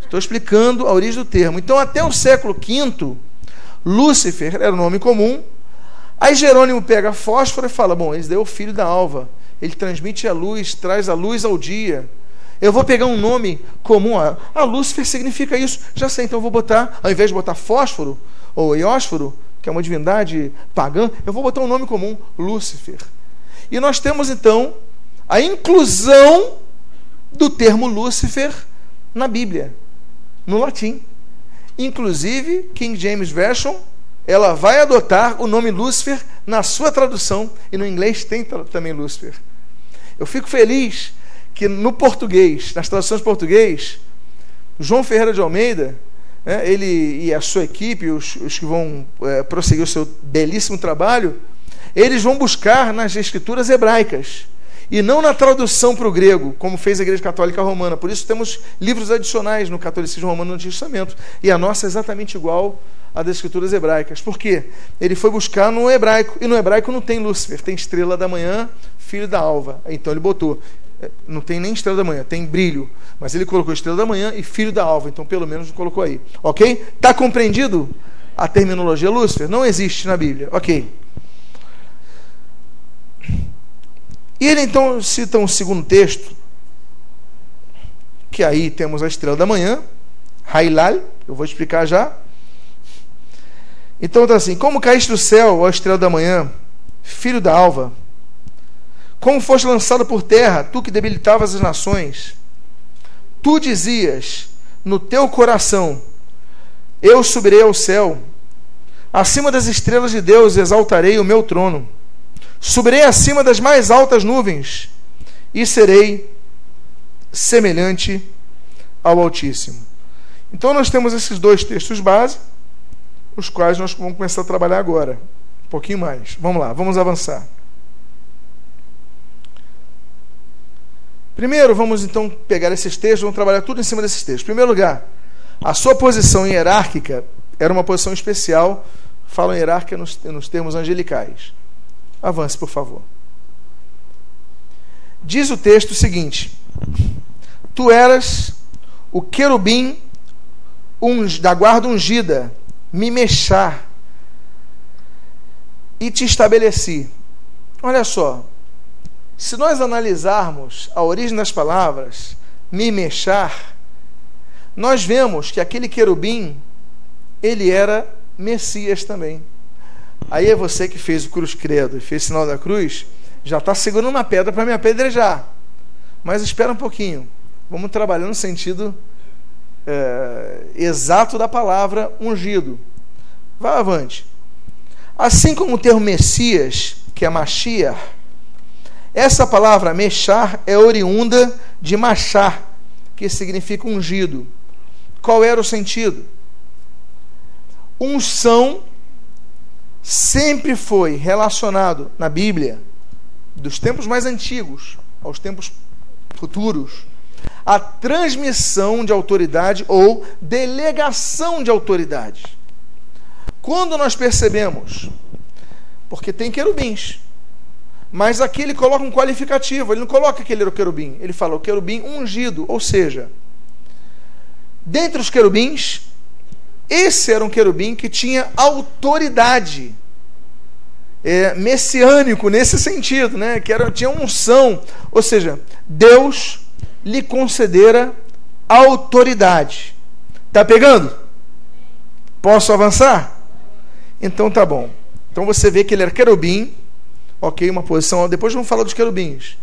Estou explicando a origem do termo. Então, até o século V, Lúcifer era o nome comum. Aí Jerônimo pega fósforo e fala: Bom, esse daí é o filho da alva. Ele transmite a luz, traz a luz ao dia. Eu vou pegar um nome comum. A, a Lúcifer significa isso. Já sei, então eu vou botar, ao invés de botar fósforo ou iósforo, que é uma divindade pagã, eu vou botar um nome comum, Lúcifer. E nós temos então a inclusão do termo Lúcifer na Bíblia, no latim. Inclusive, King James Version, ela vai adotar o nome Lúcifer na sua tradução, e no inglês tem também Lúcifer. Eu fico feliz que no português, nas traduções português, João Ferreira de Almeida, né, ele e a sua equipe, os, os que vão é, prosseguir o seu belíssimo trabalho, eles vão buscar nas escrituras hebraicas e não na tradução para o grego, como fez a Igreja Católica Romana. Por isso temos livros adicionais no catolicismo romano no Antigo Testamento. E a nossa é exatamente igual à das escrituras hebraicas. Por quê? Ele foi buscar no hebraico, e no hebraico não tem Lúcifer, tem estrela da manhã, filho da alva. Então ele botou é, não tem nem estrela da manhã, tem brilho. Mas ele colocou estrela da manhã e filho da alva, então pelo menos colocou aí. Ok? Está compreendido a terminologia Lúcifer? Não existe na Bíblia. Ok. E ele então cita um segundo texto, que aí temos a estrela da manhã, Hailal, eu vou explicar já. Então está assim: Como caíste do céu, ó estrela da manhã, filho da alva, como foste lançado por terra, tu que debilitavas as nações. Tu dizias no teu coração: Eu subirei ao céu, acima das estrelas de Deus exaltarei o meu trono. Subirei acima das mais altas nuvens e serei semelhante ao Altíssimo. Então nós temos esses dois textos base, os quais nós vamos começar a trabalhar agora. Um pouquinho mais. Vamos lá, vamos avançar. Primeiro, vamos então pegar esses textos, vamos trabalhar tudo em cima desses textos. Em primeiro lugar, a sua posição hierárquica era uma posição especial, falam hierárquica nos, nos termos angelicais. Avance, por favor. Diz o texto o seguinte: Tu eras o querubim da guarda ungida, me mexar, e te estabeleci. Olha só, se nós analisarmos a origem das palavras, me mexar, nós vemos que aquele querubim, ele era Messias também. Aí é você que fez o cruz credo e fez sinal da cruz, já está segurando uma pedra para me apedrejar. Mas espera um pouquinho. Vamos trabalhar no sentido é, exato da palavra ungido. Vá avante. Assim como o termo Messias, que é Mashiach, essa palavra mexar é oriunda de machar, que significa ungido. Qual era o sentido? Unção sempre foi relacionado na Bíblia, dos tempos mais antigos aos tempos futuros, a transmissão de autoridade ou delegação de autoridade. Quando nós percebemos, porque tem querubins, mas aqui ele coloca um qualificativo, ele não coloca que ele era o querubim, ele fala o querubim ungido, ou seja, dentre os querubins, esse era um querubim que tinha autoridade, é, messiânico nesse sentido, né? que era, tinha unção, ou seja, Deus lhe concedera autoridade. Tá pegando? Posso avançar? Então tá bom. Então você vê que ele era querubim, ok, uma posição. Depois vamos falar dos querubins.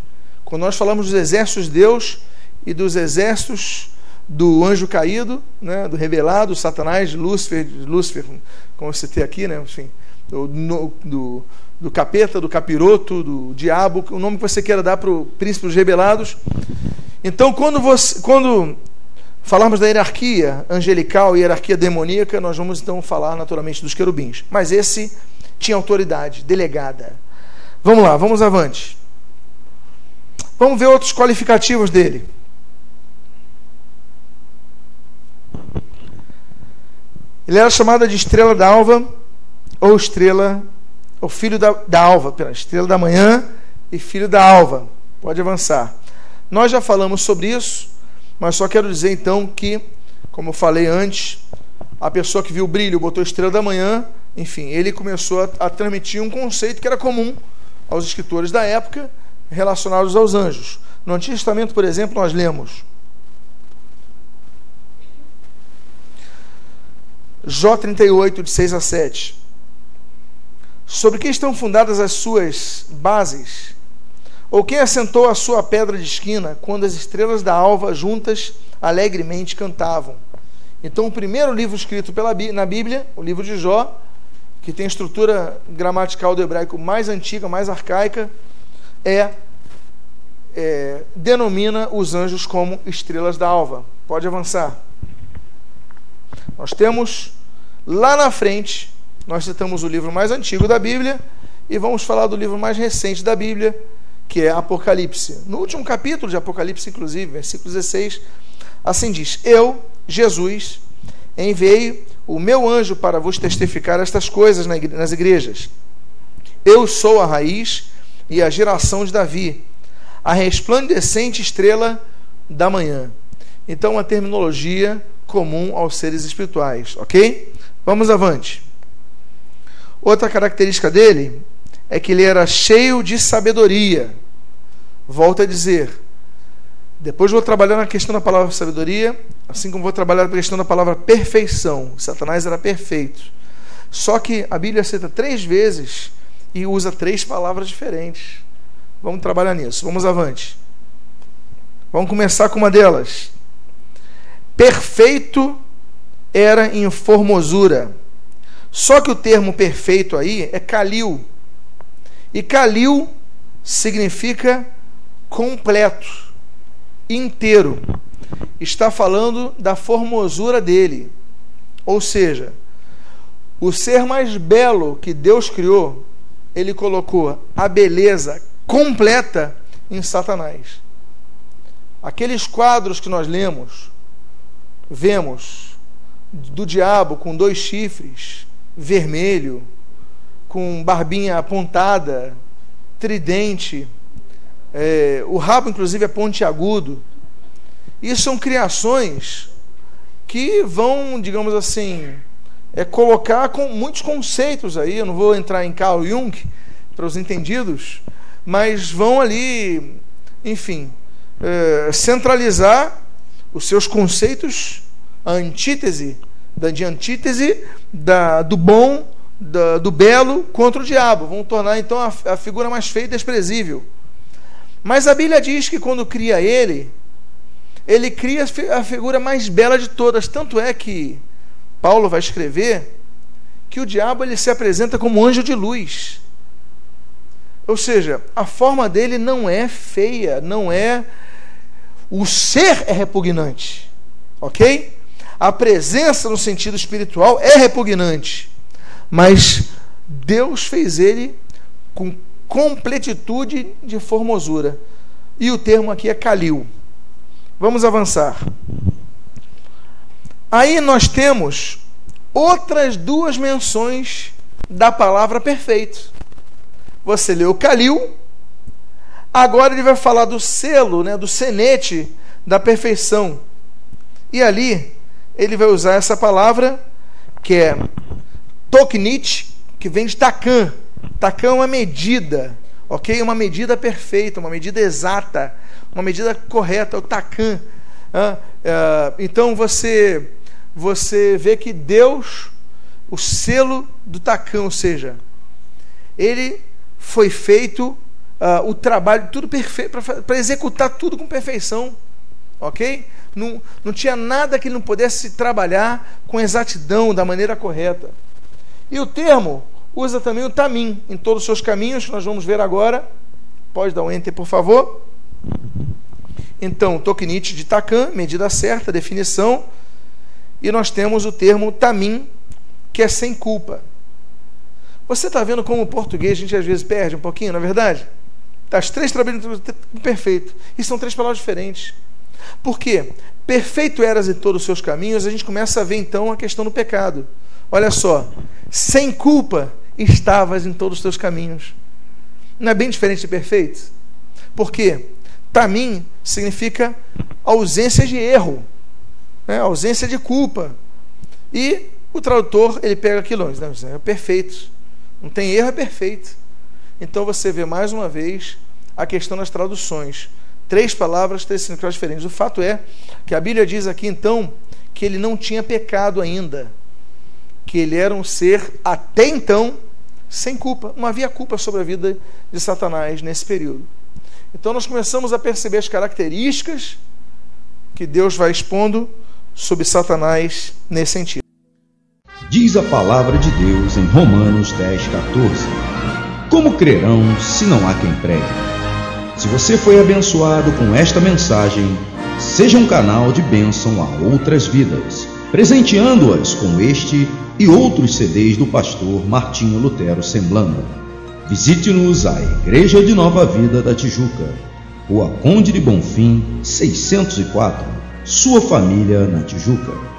Quando nós falamos dos exércitos de Deus e dos exércitos do anjo caído, né, do revelado, Satanás, Lúcifer, Lúcifer, como você tem aqui, né, enfim, do, do, do capeta, do capiroto, do diabo, o nome que você queira dar para o príncipe dos rebelados. Então, quando, você, quando falarmos da hierarquia angelical e hierarquia demoníaca, nós vamos então falar naturalmente dos querubins. Mas esse tinha autoridade delegada. Vamos lá, vamos avante. Vamos ver outros qualificativos dele. Ele era chamado de estrela da alva, ou estrela, ou filho da, da alva, pela estrela da manhã e filho da alva. Pode avançar. Nós já falamos sobre isso, mas só quero dizer então que, como eu falei antes, a pessoa que viu o brilho botou estrela da manhã, enfim, ele começou a, a transmitir um conceito que era comum aos escritores da época relacionados aos anjos. No Antigo Testamento, por exemplo, nós lemos Jó 38, de 6 a 7. Sobre que estão fundadas as suas bases? Ou quem assentou a sua pedra de esquina quando as estrelas da alva juntas alegremente cantavam? Então, o primeiro livro escrito pela, na Bíblia, o livro de Jó, que tem a estrutura gramatical do hebraico mais antiga, mais arcaica, é, é denomina os anjos como estrelas da alva. Pode avançar. Nós temos lá na frente, nós citamos o livro mais antigo da Bíblia e vamos falar do livro mais recente da Bíblia, que é Apocalipse. No último capítulo de Apocalipse, inclusive, versículo 16, assim diz: Eu, Jesus, enviei o meu anjo para vos testificar estas coisas nas igrejas. Eu sou a raiz e a geração de Davi, a resplandecente estrela da manhã. Então, uma terminologia comum aos seres espirituais, ok? Vamos avante. Outra característica dele é que ele era cheio de sabedoria. Volto a dizer, depois vou trabalhar na questão da palavra sabedoria, assim como vou trabalhar na questão da palavra perfeição. Satanás era perfeito. Só que a Bíblia cita três vezes e usa três palavras diferentes. Vamos trabalhar nisso. Vamos avante. Vamos começar com uma delas. Perfeito era em formosura. Só que o termo perfeito aí é Kalil. E Kalil significa completo, inteiro. Está falando da formosura dele. Ou seja, o ser mais belo que Deus criou, ele colocou a beleza completa em Satanás. Aqueles quadros que nós lemos, vemos do diabo com dois chifres, vermelho, com barbinha apontada, tridente, é, o rabo inclusive é pontiagudo. Isso são criações que vão, digamos assim, é colocar com muitos conceitos aí. Eu não vou entrar em Carl Jung para os entendidos, mas vão ali, enfim, é, centralizar os seus conceitos a antítese da de antítese da, do bom, da, do belo contra o diabo. Vão tornar então a, a figura mais feia e desprezível. Mas a Bíblia diz que quando cria ele, ele cria a figura mais bela de todas. Tanto é que Paulo vai escrever que o diabo ele se apresenta como anjo de luz. Ou seja, a forma dele não é feia, não é. O ser é repugnante. Ok? a presença no sentido espiritual é repugnante, mas Deus fez ele com completitude de formosura. E o termo aqui é Calil. Vamos avançar. Aí nós temos outras duas menções da palavra perfeito. Você leu Calil, agora ele vai falar do selo, né, do senete da perfeição. E ali ele vai usar essa palavra que é toknit, que vem de takan. Takan é uma medida, ok? Uma medida perfeita, uma medida exata, uma medida correta, o takan. Ah, ah, então você você vê que Deus, o selo do takan, ou seja, ele foi feito ah, o trabalho tudo perfeito para executar tudo com perfeição, ok? não, não tinha nada que ele não pudesse trabalhar com exatidão, da maneira correta. E o termo usa também o tamim em todos os seus caminhos, que nós vamos ver agora. Pode dar um enter, por favor. Então, Toknit de Takan, medida certa, definição. E nós temos o termo tamim, que é sem culpa. Você está vendo como o português a gente às vezes perde um pouquinho, na é verdade? As três trabalhos perfeito. E são três palavras diferentes. Por quê? Perfeito eras em todos os seus caminhos, a gente começa a ver então a questão do pecado. Olha só, sem culpa estavas em todos os teus caminhos. Não é bem diferente de perfeito? Por quê? para mim, significa ausência de erro, né? ausência de culpa. E o tradutor, ele pega aquilo, né? é perfeito. Não tem erro, é perfeito. Então você vê mais uma vez a questão das traduções. Três palavras, três significados diferentes. O fato é que a Bíblia diz aqui então que ele não tinha pecado ainda, que ele era um ser até então sem culpa. Não havia culpa sobre a vida de Satanás nesse período. Então nós começamos a perceber as características que Deus vai expondo sobre Satanás nesse sentido. Diz a palavra de Deus em Romanos 10, 14: Como crerão se não há quem pregue? Se você foi abençoado com esta mensagem, seja um canal de bênção a outras vidas, presenteando-as com este e outros CDs do pastor Martinho Lutero Semblando. Visite-nos à Igreja de Nova Vida da Tijuca, Rua Conde de Bonfim, 604, sua família na Tijuca.